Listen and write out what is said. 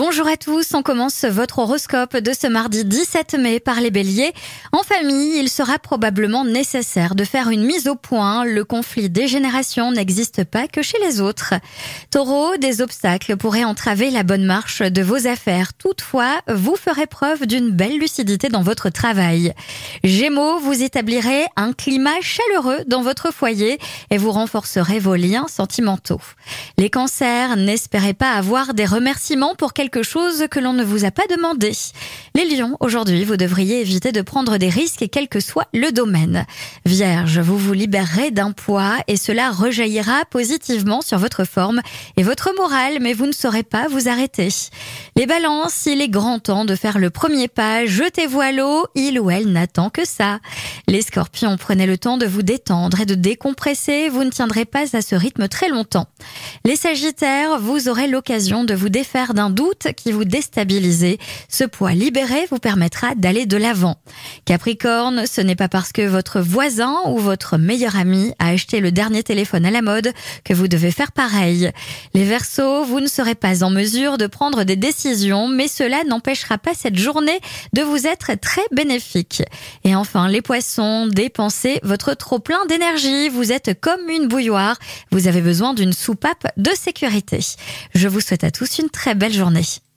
Bonjour à tous, on commence votre horoscope de ce mardi 17 mai par les béliers. En famille, il sera probablement nécessaire de faire une mise au point. Le conflit des générations n'existe pas que chez les autres. Taureau, des obstacles pourraient entraver la bonne marche de vos affaires. Toutefois, vous ferez preuve d'une belle lucidité dans votre travail. Gémeaux, vous établirez un climat chaleureux dans votre foyer et vous renforcerez vos liens sentimentaux. Les cancers, n'espérez pas avoir des remerciements pour quelque chose que l'on ne vous a pas demandé. Les lions, aujourd'hui, vous devriez éviter de prendre des risques quel que soit le domaine. Vierge, vous vous libérerez d'un poids et cela rejaillira positivement sur votre forme et votre morale, mais vous ne saurez pas vous arrêter. Les balances, il est grand temps de faire le premier pas, jetez-vous à l'eau, il ou elle n'attend que ça. Les scorpions, prenez le temps de vous détendre et de décompresser, vous ne tiendrez pas à ce rythme très longtemps. Les sagittaires, vous aurez l'occasion de vous défaire d'un doute qui vous déstabilisez. Ce poids libéré vous permettra d'aller de l'avant. Capricorne, ce n'est pas parce que votre voisin ou votre meilleur ami a acheté le dernier téléphone à la mode que vous devez faire pareil. Les Verseaux, vous ne serez pas en mesure de prendre des décisions, mais cela n'empêchera pas cette journée de vous être très bénéfique. Et enfin, les Poissons, dépensez votre trop plein d'énergie. Vous êtes comme une bouilloire. Vous avez besoin d'une soupape de sécurité. Je vous souhaite à tous une très belle journée.